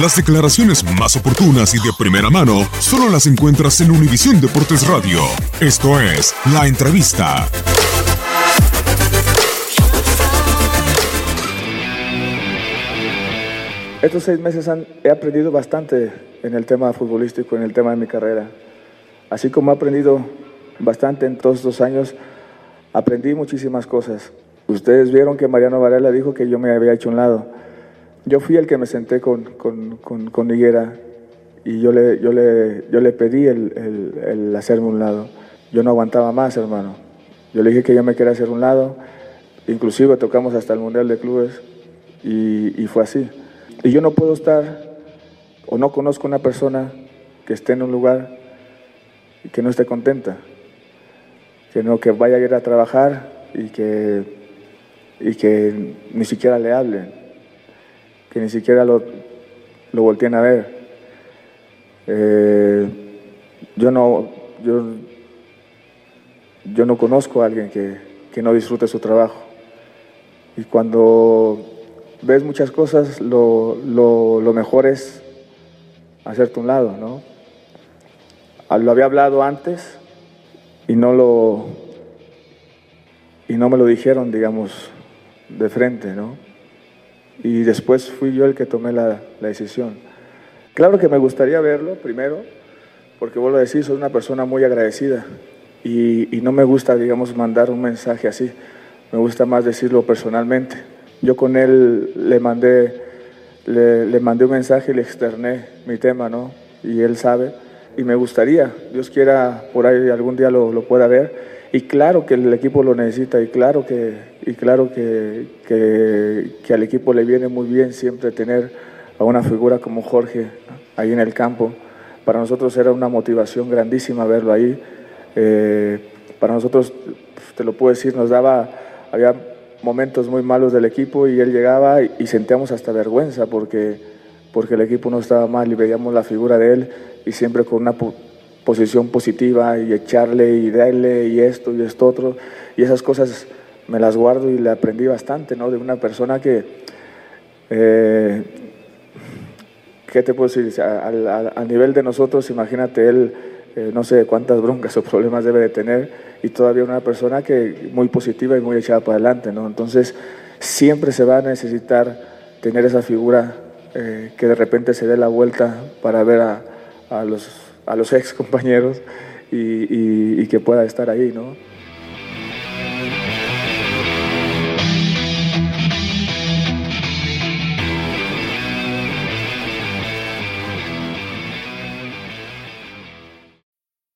Las declaraciones más oportunas y de primera mano solo las encuentras en Univisión Deportes Radio. Esto es La Entrevista. Estos seis meses he aprendido bastante en el tema futbolístico, en el tema de mi carrera. Así como he aprendido bastante en todos estos años, aprendí muchísimas cosas. Ustedes vieron que Mariano Varela dijo que yo me había hecho un lado. Yo fui el que me senté con, con, con, con y yo le, yo le, yo le pedí el, el, el hacerme un lado. Yo no aguantaba más, hermano. Yo le dije que yo me quería hacer un lado. Inclusive tocamos hasta el Mundial de Clubes y, y fue así. Y yo no puedo estar o no conozco una persona que esté en un lugar y que no esté contenta, que no que vaya a ir a trabajar y que, y que ni siquiera le hablen, que ni siquiera lo, lo volteen a ver. Eh, yo no yo, yo no conozco a alguien que, que no disfrute su trabajo. Y cuando ves muchas cosas, lo, lo, lo mejor es hacerte un lado, ¿no? Ah, Lo había hablado antes y no lo y no me lo dijeron, digamos, de frente, ¿no? Y después fui yo el que tomé la, decisión. Claro que me gustaría verlo primero, porque vuelvo a decir, soy una persona muy agradecida y, no me gusta, digamos, mandar un mensaje así. Me gusta más decirlo personalmente. Yo con él le mandé, le, mandé un mensaje y le externé mi tema, ¿no? Y él sabe. Y me gustaría, Dios quiera, por ahí algún día lo pueda ver. Y claro que el equipo lo necesita y claro que, y claro que, que, que al equipo le viene muy bien siempre tener a una figura como Jorge ahí en el campo. Para nosotros era una motivación grandísima verlo ahí. Eh, para nosotros, te lo puedo decir, nos daba, había momentos muy malos del equipo y él llegaba y, y sentíamos hasta vergüenza porque, porque el equipo no estaba mal y veíamos la figura de él y siempre con una posición positiva y echarle y darle y esto y esto otro. Y esas cosas me las guardo y le aprendí bastante, ¿no? De una persona que, eh, ¿qué te puedo decir? A, a- a nivel de nosotros, imagínate él, eh, no sé cuántas broncas o problemas debe de tener y todavía una persona que muy positiva y muy echada para adelante, ¿no? Entonces, siempre se va a necesitar tener esa figura eh, que de repente se dé la vuelta para ver a, a los, a los ex compañeros y, y- y que pueda estar ahí, ¿no?